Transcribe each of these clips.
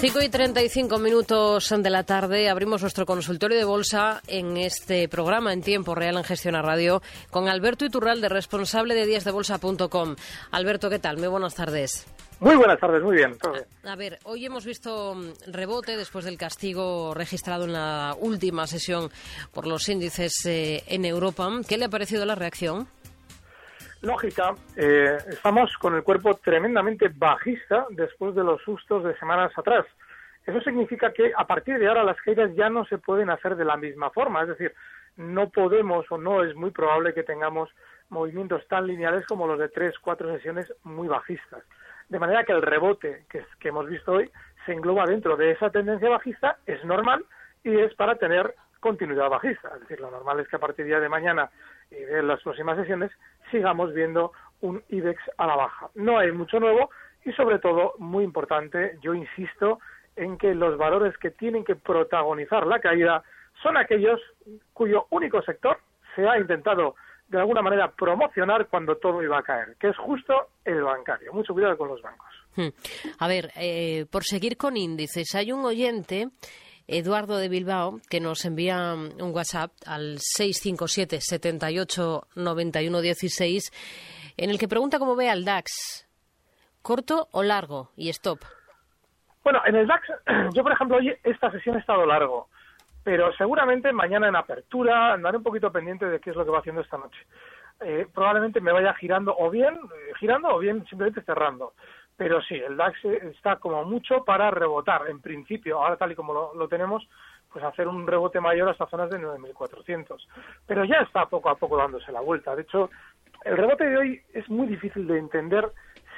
5 y 35 minutos de la tarde abrimos nuestro consultorio de bolsa en este programa en tiempo real en Gestión a Radio con Alberto Iturralde, responsable de díasdebolsa.com. Alberto, ¿qué tal? Muy buenas tardes. Muy buenas tardes, muy bien. A, ver, hoy hemos visto mm, rebote después del castigo registrado en la última sesión por los índices eh, en Europa. ¿Qué le ha parecido la reacción? Lógica, eh, estamos con el cuerpo tremendamente bajista después de los sustos de semanas atrás. Eso significa que a partir de ahora las caídas ya no se pueden hacer de la misma forma, es decir, no podemos o no es muy probable que tengamos movimientos tan lineales como los de tres, cuatro sesiones muy bajistas. De manera que el rebote que, que hemos visto hoy se engloba dentro de esa tendencia bajista, es normal y es para tener continuidad bajista. Es decir, lo normal es que a partir de, mañana y de las próximas sesiones sigamos viendo un IBEX a la baja. No hay mucho nuevo y sobre todo, muy importante, yo insisto en que los valores que tienen que protagonizar la caída son aquellos cuyo único sector se ha intentado de alguna manera promocionar cuando todo iba a caer, que es justo el bancario. Mucho cuidado con los bancos. Hmm. A ver, eh, por seguir con índices, hay un oyente Eduardo de Bilbao, que nos envía un WhatsApp al 657 78 91 16, en el que pregunta cómo ve al DAX, corto o largo y stop. Bueno, en el DAX, yo por ejemplo, hoy esta sesión ha estado largo, pero seguramente mañana en apertura andaré un poquito pendiente de qué es lo que va haciendo esta noche. Eh, probablemente me vaya girando o bien eh, girando o bien simplemente cerrando. Pero sí, el DAX está como mucho para rebotar, en principio, ahora tal y como lo, tenemos, pues hacer un rebote mayor hasta zonas de 9.400. Pero ya está poco a poco dándose la vuelta. De hecho, el rebote de hoy es muy difícil de entender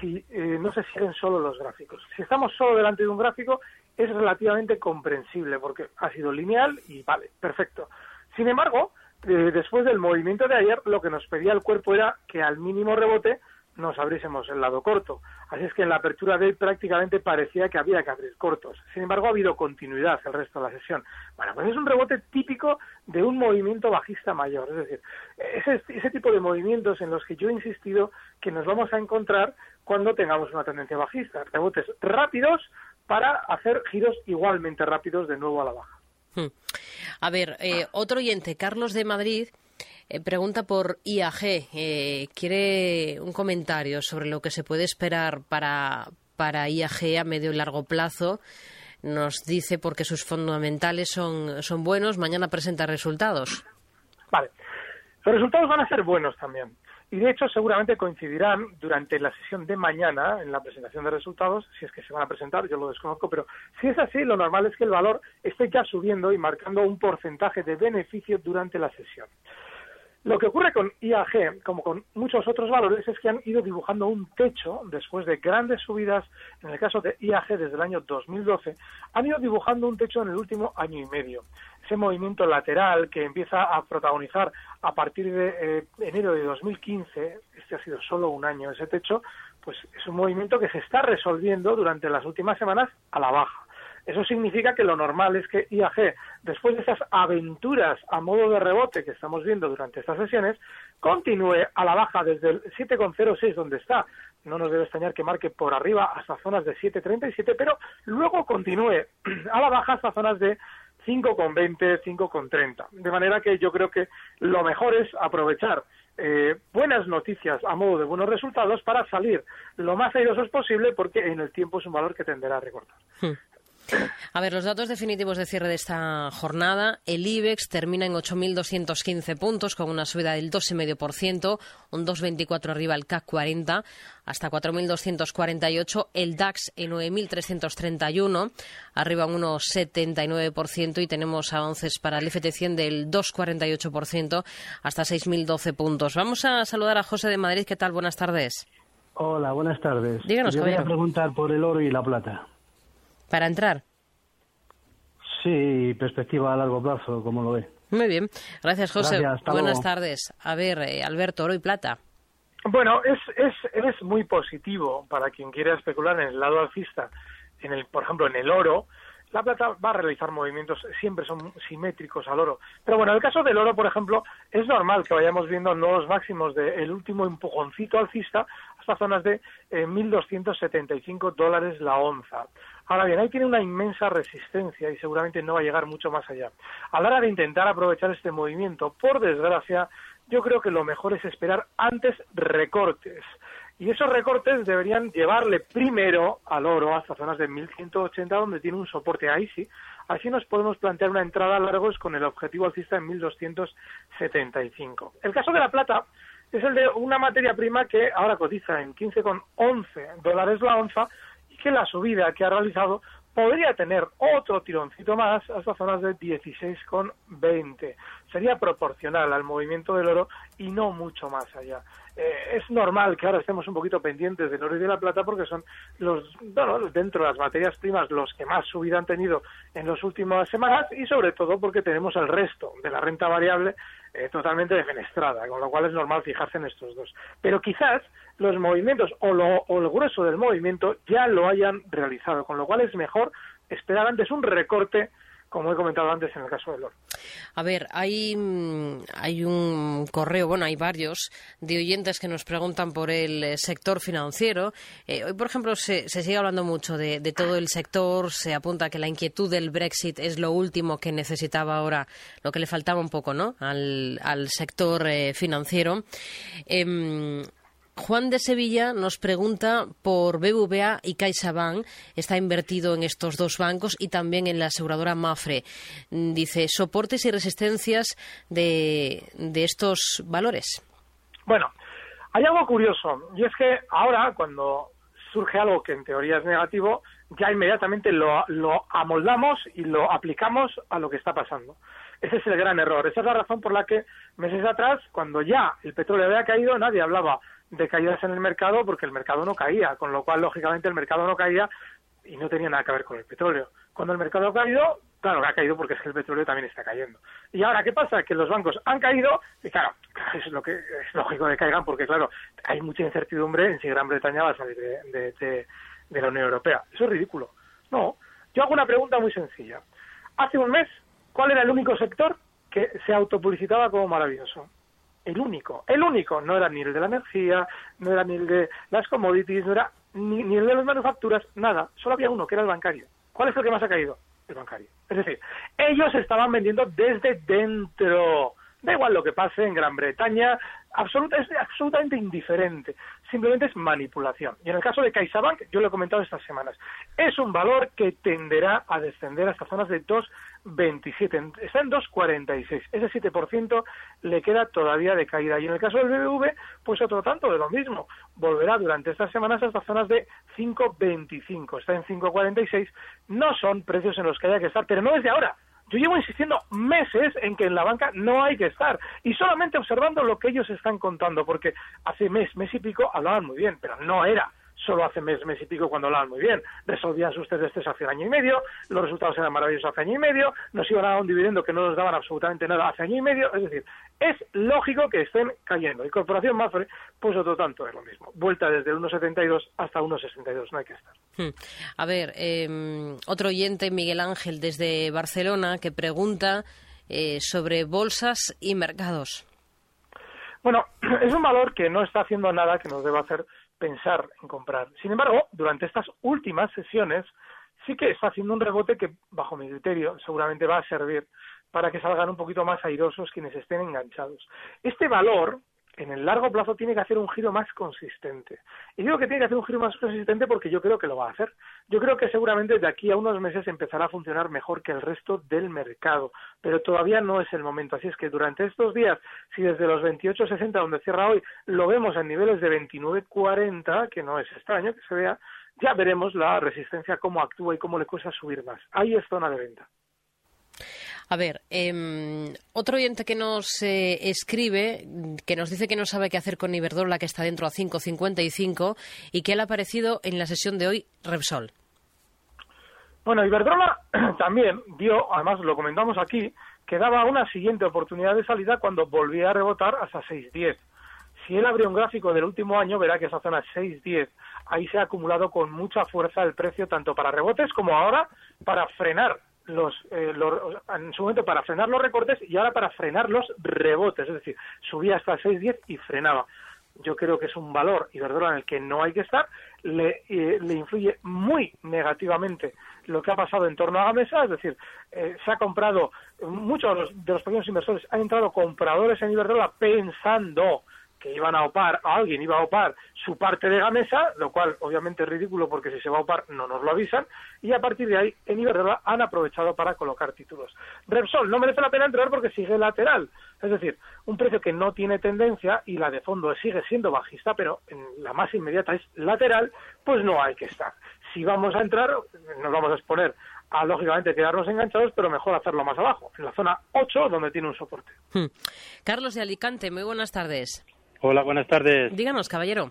si eh, no se siguen solo los gráficos. Si estamos solo delante de un gráfico, es relativamente comprensible porque ha sido lineal y vale, perfecto. Sin embargo, eh, después del movimiento de ayer, lo que nos pedía el cuerpo era que al mínimo rebote nos abriésemos el lado corto. Así es que en la apertura de hoy prácticamente parecía que había que abrir cortos. Sin embargo, ha habido continuidad el resto de la sesión. Bueno, pues es un rebote típico de un movimiento bajista mayor. Es decir, ese, ese tipo de movimientos en los que yo he insistido que nos vamos a encontrar cuando tengamos una tendencia bajista. Rebotes rápidos para hacer giros igualmente rápidos de nuevo a la baja. Hmm. A ver, eh, otro oyente, Carlos de Madrid, eh, pregunta por IAG. Eh, quiere un comentario sobre lo que se puede esperar para, para IAG a medio y largo plazo. Nos dice porque sus fundamentales son, son buenos. Mañana presenta resultados. Vale. Los resultados van a ser buenos también. Y de hecho, seguramente coincidirán durante la sesión de mañana en la presentación de resultados, si es que se van a presentar, yo lo desconozco, pero si es así, lo normal es que el valor esté ya subiendo y marcando un porcentaje de beneficio durante la sesión. Lo que ocurre con IAG, como con muchos otros valores, es que han ido dibujando un techo después de grandes subidas, en el caso de IAG desde el año 2012, han ido dibujando un techo en el último año y medio. Ese movimiento lateral que empieza a protagonizar a partir de eh, enero de 2015, este ha sido solo un año ese techo, pues es un movimiento que se está resolviendo durante las últimas semanas a la baja. Eso significa que lo normal es que IAG, después de esas aventuras a modo de rebote que estamos viendo durante estas sesiones, continúe a la baja desde el 7,06 donde está. No nos debe extrañar que marque por arriba hasta zonas de 7,37, pero luego continúe a la baja hasta zonas de 5,20, 5,30. De manera que yo creo que lo mejor es aprovechar eh, buenas noticias a modo de buenos resultados para salir lo más airosos posible porque en el tiempo es un valor que tenderá a recortar. Hmm. A ver, los datos definitivos de cierre de esta jornada. El IBEX termina en 8.215 puntos, con una subida del 2,5%, un 2,24 arriba el CAC 40, hasta 4.248. El DAX en 9.331, arriba un 1,79%, y tenemos avances para el FT100 del 2,48%, hasta 6.012 puntos. Vamos a saludar a José de Madrid. ¿Qué tal? Buenas tardes. Hola, buenas tardes. Díganos, Yo voy a preguntar por el oro y la plata. ¿Para entrar? Sí, perspectiva a largo plazo, como lo ve. Muy bien. Gracias, José. Gracias, Buenas luego. tardes. A ver, eh, Alberto, oro y plata. Bueno, es, es, es muy positivo para quien quiera especular en el lado alcista, en el, por ejemplo, en el oro. La plata va a realizar movimientos, siempre son simétricos al oro. Pero bueno, en el caso del oro, por ejemplo, es normal que vayamos viendo nuevos máximos del último empujoncito alcista hasta zonas de eh, 1.275 dólares la onza. Ahora bien, ahí tiene una inmensa resistencia y seguramente no va a llegar mucho más allá. A la hora de intentar aprovechar este movimiento, por desgracia, yo creo que lo mejor es esperar antes recortes. Y esos recortes deberían llevarle primero al oro hasta zonas de 1180, donde tiene un soporte ahí sí. Así nos podemos plantear una entrada a largos con el objetivo alcista en 1275. El caso de la plata es el de una materia prima que ahora cotiza en 15,11 dólares la onza que la subida que ha realizado podría tener otro tironcito más hasta zonas de 16,20. Sería proporcional al movimiento del oro y no mucho más allá. Eh, es normal que ahora estemos un poquito pendientes del oro y de la plata porque son los, bueno, dentro de las materias primas los que más subida han tenido en las últimas semanas y sobre todo porque tenemos el resto de la renta variable eh, totalmente defenestrada, con lo cual es normal fijarse en estos dos. Pero quizás los movimientos o, lo, o el grueso del movimiento ya lo hayan realizado, con lo cual es mejor esperar antes un recorte como he comentado antes en el caso del oro. A ver, hay, mm, hay un correo, bueno, hay varios de oyentes que nos preguntan por el eh, sector financiero. Eh, hoy, por ejemplo, se, se sigue hablando mucho de, de, todo el sector, se apunta que la inquietud del Brexit es lo último que necesitaba ahora, lo que le faltaba un poco, ¿no?, al, al sector eh, financiero. Eh, Juan de Sevilla nos pregunta por BBVA y CaixaBank. Está invertido en estos dos bancos y también en la aseguradora Mafre. Dice, soportes y resistencias de, de estos valores. Bueno, hay algo curioso y es que ahora cuando surge algo que en teoría es negativo, ya inmediatamente lo, lo amoldamos y lo aplicamos a lo que está pasando. Ese es el gran error. Esa es la razón por la que meses atrás, cuando ya el petróleo había caído, nadie hablaba de caídas en el mercado porque el mercado no caía, con lo cual, lógicamente, el mercado no caía y no tenía nada que ver con el petróleo. Cuando el mercado ha caído, claro ha caído porque es que el petróleo también está cayendo. Y ahora, ¿qué pasa? Que los bancos han caído y claro, es lo que es lógico que caigan porque, claro, hay mucha incertidumbre en si Gran Bretaña va a salir de, de, de, de la Unión Europea. Eso es ridículo. No, yo hago una pregunta muy sencilla. Hace un mes, ¿cuál era el único sector que se autopublicitaba como maravilloso? El único, el único, no era ni el de la energía, no era ni el de las commodities, no era ni, el de las manufacturas, nada, solo había uno, que era el bancario. ¿Cuál es el que más ha caído? El bancario. Es decir, ellos estaban vendiendo desde dentro. Da igual lo que pase en Gran Bretaña, es absolutamente indiferente. Simplemente es manipulación. Y en el caso de CaixaBank, yo lo he comentado estas semanas, es un valor que tenderá a descender hasta zonas de 2,27. Está en 2,46. Ese 7% le queda todavía de caída. Y en el caso del BBV, pues otro tanto de lo mismo. Volverá durante estas semanas hasta zonas de 5,25. Está en 5,46. No son precios en los que haya que estar, pero no es de ahora. Yo llevo insistiendo meses en que en la banca no hay que estar y solamente observando lo que ellos están contando, porque hace mes, mes y pico hablaban muy bien, pero no era solo hace mes, mes y pico cuando hablaban muy bien. Resolvían sus test de estrés hace año y medio, los resultados eran maravillosos hace año y medio, nos iban a dar un dividendo que no nos daban absolutamente nada hace año y medio, es decir, es lógico que estén cayendo. Y Corporación Mafre, pues otro tanto es lo mismo. Vuelta desde el 1,72 hasta 1,62, no hay que estar. Hmm. A ver, eh, otro oyente, Miguel Ángel, desde Barcelona, que pregunta eh, sobre bolsas y mercados. Bueno, es un valor que no está haciendo nada que nos deba hacer pensar en comprar. Sin embargo, durante estas últimas sesiones sí que está haciendo un rebote que, bajo mi criterio, seguramente va a servir para que salgan un poquito más airosos quienes estén enganchados. Este valor en el largo plazo tiene que hacer un giro más consistente. Y digo que tiene que hacer un giro más consistente porque yo creo que lo va a hacer. Yo creo que seguramente de aquí a unos meses empezará a funcionar mejor que el resto del mercado, pero todavía no es el momento. Así es que durante estos días, si desde los 28.60 donde cierra hoy lo vemos en niveles de 29.40, que no es extraño que se vea, ya veremos la resistencia cómo actúa y cómo le cuesta subir más. Ahí es zona de venta. A ver, eh, otro oyente que nos eh, escribe, que nos dice que no sabe qué hacer con Iberdrola, que está dentro a 5.55, y que le ha aparecido en la sesión de hoy Repsol. Bueno, Iberdrola también dio, además lo comentamos aquí, que daba una siguiente oportunidad de salida cuando volvía a rebotar hasta 6.10. Si él abre un gráfico del último año, verá que esa zona 6.10, ahí se ha acumulado con mucha fuerza el precio, tanto para rebotes como ahora para frenar los, eh, en su momento para frenar los recortes y ahora para frenar los rebotes, es decir, subía hasta 6.10 y frenaba. Yo creo que es un valor Iberdrola en el que no hay que estar, le, eh, le influye muy negativamente lo que ha pasado en torno a la mesa, es decir, eh, se ha comprado, muchos de los, de los pequeños inversores han entrado compradores en Iberdrola pensando que iban a opar, o alguien iba a opar su parte de Gamesa, lo cual obviamente es ridículo porque si se va a opar no nos lo avisan, y a partir de ahí en Iberdrola han aprovechado para colocar títulos. Repsol no merece la pena entrar porque sigue lateral, es decir, un precio que no tiene tendencia y la de fondo sigue siendo bajista, pero en la más inmediata es lateral, pues no hay que estar. Si vamos a entrar, nos vamos a exponer a lógicamente quedarnos enganchados, pero mejor hacerlo más abajo, en la zona 8, donde tiene un soporte. Hmm. Carlos de Alicante, muy buenas tardes. Hola, buenas tardes. Díganos, caballero.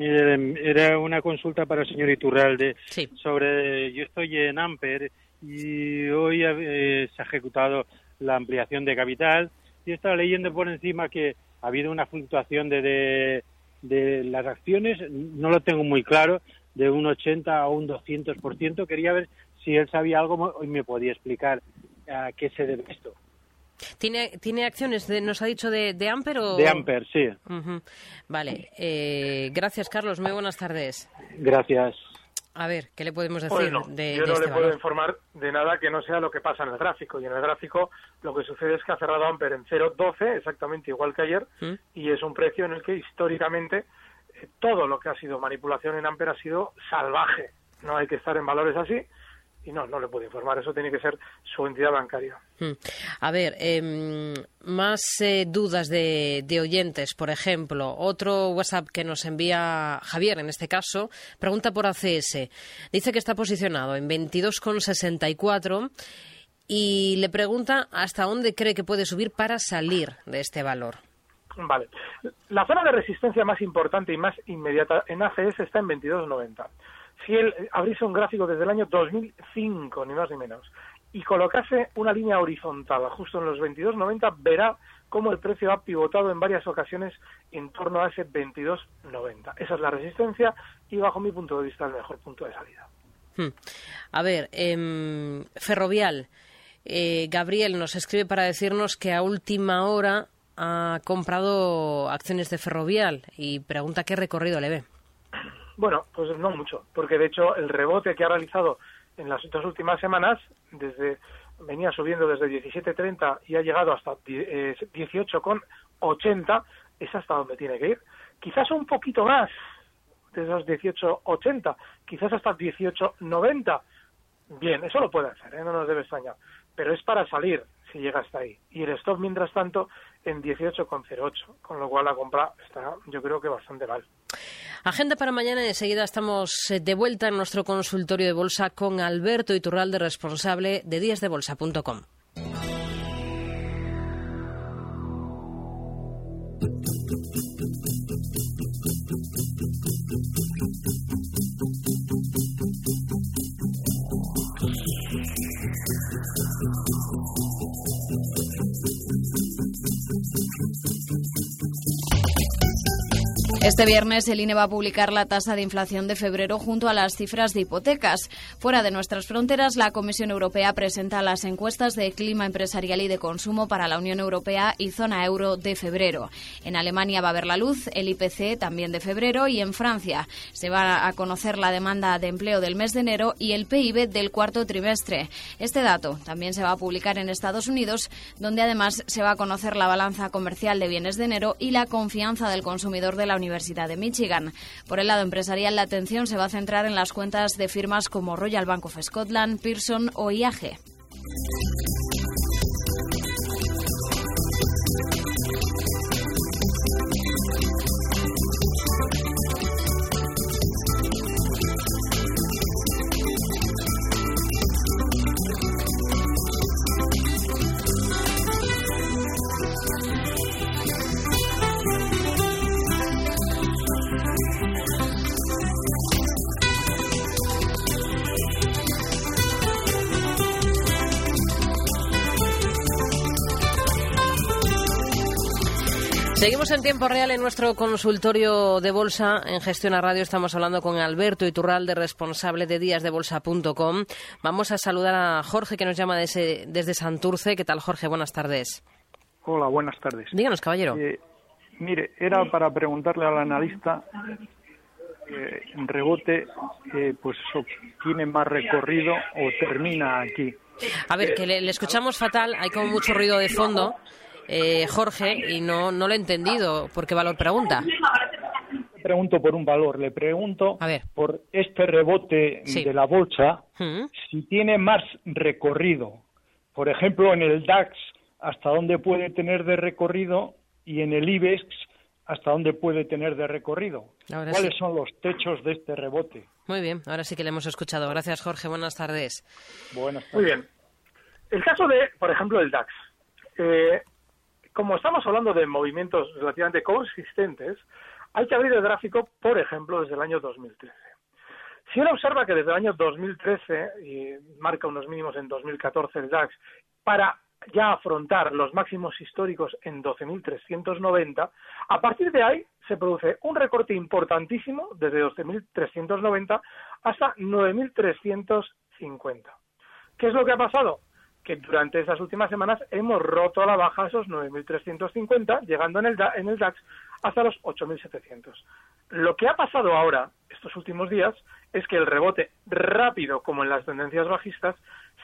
era una consulta para el señor Iturralde sobre. Yo estoy en Amper y hoy eh, se ha ejecutado la ampliación de capital y he estado leyendo por encima que ha habido una fluctuación de, de, las acciones, no lo tengo muy claro, de un 80 a un 200%. Quería ver si él sabía algo y me podía explicar a qué se debe esto. ¿Tiene, ¿Tiene acciones, nos ha dicho, de, de Amper o...? De Amper, sí. Vale. Eh, gracias, Carlos. Muy buenas tardes. Gracias. A ver, ¿qué le podemos decir de, Yo no este le puedo informar de nada que no sea lo que pasa en el gráfico. Y en el gráfico lo que sucede es que ha cerrado Amper en 0,12, exactamente igual que ayer, ¿Mm? y es un precio en el que históricamente eh, todo lo que ha sido manipulación en Amper ha sido salvaje. No hay que estar en valores así y no, no le puedo informar. Eso tiene que ser su entidad bancaria. Hmm. A ver, em, más eh, dudas de, de, oyentes, por ejemplo. Otro WhatsApp que nos envía Javier, en este caso, pregunta por ACS. Dice que está posicionado en 22,64 y le pregunta hasta dónde cree que puede subir para salir de este valor. Vale. La zona de resistencia más importante y más inmediata en ACS está en 22,90 si él abriese un gráfico desde el año 2005, ni más ni menos, y colocase una línea horizontal justo en los 22.90, verá cómo el precio ha pivotado en varias ocasiones en torno a ese 22.90. Esa es la resistencia y bajo mi punto de vista el mejor punto de salida. Hmm. A ver, eh, Ferrovial, eh, Gabriel nos escribe para decirnos que a última hora ha comprado acciones de Ferrovial y pregunta qué recorrido le ve. Bueno, pues no mucho, porque de hecho el rebote que ha realizado en las dos últimas semanas, desde venía subiendo desde 17.30 y ha llegado hasta 18.80, es hasta donde tiene que ir. Quizás un poquito más de esos 18.80, quizás hasta 18.90. Bien, eso lo puede hacer, ¿eh? no nos debe extrañar, pero es para salir si llega hasta ahí. Y el stop, mientras tanto, en 18,08, con lo cual la compra está, yo creo que bastante mal. Agenda para mañana enseguida estamos eh, de vuelta en nuestro consultorio de bolsa con Alberto Iturralde, responsable de díasdebolsa.com. Este viernes el INE va a publicar la tasa de inflación de febrero junto a las cifras de hipotecas. Fuera de nuestras fronteras, la Comisión Europea presenta las encuestas de clima empresarial y de consumo para la Unión Europea y zona euro de febrero. En Alemania va a ver la luz el IPC también de febrero y en Francia se va a conocer la demanda de empleo del mes de enero y el PIB del cuarto trimestre. Este dato también se va a publicar en Estados Unidos, donde además se va a conocer la balanza comercial de bienes de enero y la confianza del consumidor de la Universidad Universidad de Michigan. Por el lado empresarial, la atención se va a centrar en las cuentas de firmas como Royal Bank of Scotland, Pearson o IAG. Seguimos en tiempo real en nuestro consultorio de bolsa. En Gestión a Radio estamos hablando con Alberto Iturralde, responsable de díasdebolsa.com. Vamos a saludar a Jorge, que nos llama desde, desde Santurce. ¿Qué tal, Jorge? Buenas tardes. Hola, buenas tardes. Díganos, caballero. Eh, mire, era para preguntarle al analista, eh, en rebote, eh, pues ¿tiene más recorrido o termina aquí? A ver, que le, le escuchamos fatal, hay como mucho ruido de fondo eh, Jorge, y no, no lo he entendido. ¿Por qué valor pregunta? Pregunto por un valor. Le pregunto por este rebote de la bolsa, mm. si tiene más recorrido. Por ejemplo, en el DAX, hasta dónde puede tener de recorrido y en el IBEX, hasta dónde puede tener de recorrido. ¿Cuáles son los techos de este rebote? Muy bien, ahora sí que le hemos escuchado. Gracias, Jorge. Buenas tardes. Buenas tardes. Muy bien. El caso de, por ejemplo, el DAX. Eh, como estamos hablando de movimientos relativamente consistentes, hay que abrir el gráfico, por ejemplo, desde el año 2013. Si uno observa que desde el año 2013, y marca unos mínimos en 2014 el DAX, para ya afrontar los máximos históricos en 12.390, a partir de ahí se produce un recorte importantísimo desde 12.390 hasta 9.350. ¿Qué es lo que ha pasado? Que durante esas últimas semanas hemos roto a la baja esos 9.350, llegando en el, en el DAX hasta los 8.700. Lo que ha pasado ahora, estos últimos días, es que el rebote rápido, como en las tendencias bajistas,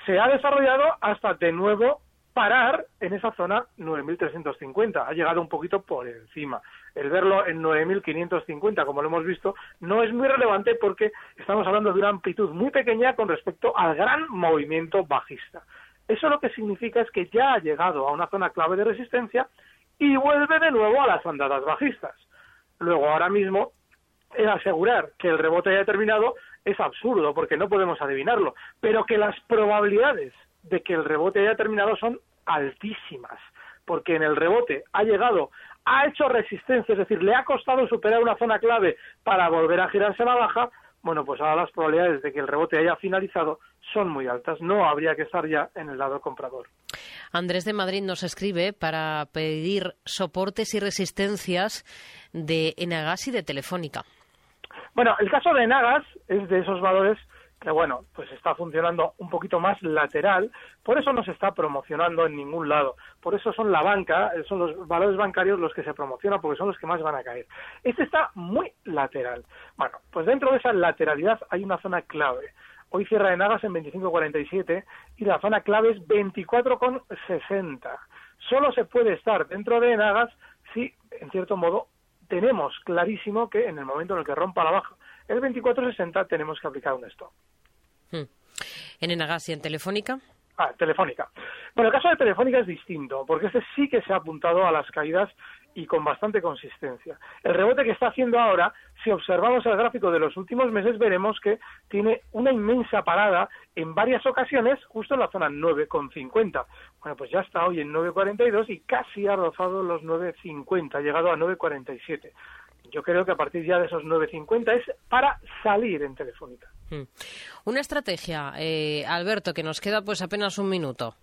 se ha desarrollado hasta de nuevo parar en esa zona 9.350. Ha llegado un poquito por encima. El verlo en 9.550, como lo hemos visto, no es muy relevante porque estamos hablando de una amplitud muy pequeña con respecto al gran movimiento bajista. Eso lo que significa es que ya ha llegado a una zona clave de resistencia y vuelve de nuevo a las andadas bajistas. Luego, ahora mismo, el asegurar que el rebote haya terminado es absurdo porque no podemos adivinarlo, pero que las probabilidades de que el rebote haya terminado son altísimas, porque en el rebote ha llegado, ha hecho resistencia, es decir, le ha costado superar una zona clave para volver a girarse a la baja, bueno, pues ahora las probabilidades de que el rebote haya finalizado son muy altas. No habría que estar ya en el lado comprador. Andrés de Madrid nos escribe para pedir soportes y resistencias de Enagas y de Telefónica. Bueno, el caso de Enagas es de esos valores que bueno, pues está funcionando un poquito más lateral, por eso no se está promocionando en ningún lado, por eso son la banca, son los valores bancarios los que se promocionan porque son los que más van a caer. Este está muy lateral. Bueno, pues dentro de esa lateralidad hay una zona clave. Hoy cierra Enagas en 25.47 y la zona clave es 24.60. Solo se puede estar dentro de Enagas si, en cierto modo, tenemos clarísimo que en el momento en el que rompa la baja el 24.60 tenemos que aplicar un stop. Hmm. ¿En Enagas y en Telefónica? Ah, Telefónica. Bueno, el caso de Telefónica es distinto, porque este sí que se ha apuntado a las caídas y con bastante consistencia. El rebote que está haciendo ahora, si observamos el gráfico de los últimos meses, veremos que tiene una inmensa parada en varias ocasiones, justo en la zona 9,50. Bueno, pues ya está hoy en 9,42 y casi ha rozado los 9,50, ha llegado a 9,47 yo creo que a partir ya de esos 9.50 es para salir en Telefónica. Hmm. Una estrategia, eh, Alberto, que nos queda pues apenas un minuto.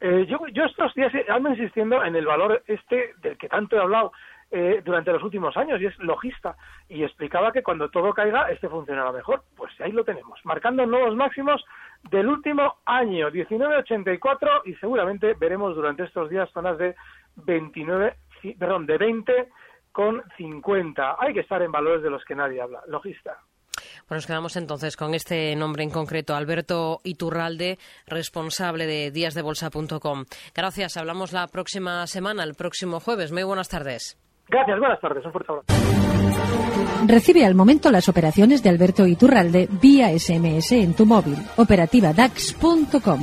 Eh, yo, yo estos días ando insistiendo en el valor este del que tanto he hablado eh, durante los últimos años y es logista y explicaba que cuando todo caiga este funcionará mejor. Pues ahí lo tenemos, marcando nuevos máximos del último año, 1984 y seguramente veremos durante estos días zonas de 29, perdón, de 20 con 50. Hay que estar en valores de los que nadie habla. Logista. Bueno, nos quedamos entonces con este nombre en concreto, Alberto Iturralde, responsable de díasdebolsa.com. Gracias, hablamos la próxima semana, el próximo jueves. Muy buenas tardes. Gracias, buenas tardes. Un fuerte abrazo. Recibe al momento las operaciones de Alberto Iturralde vía SMS en tu móvil. Operativa DAX.com.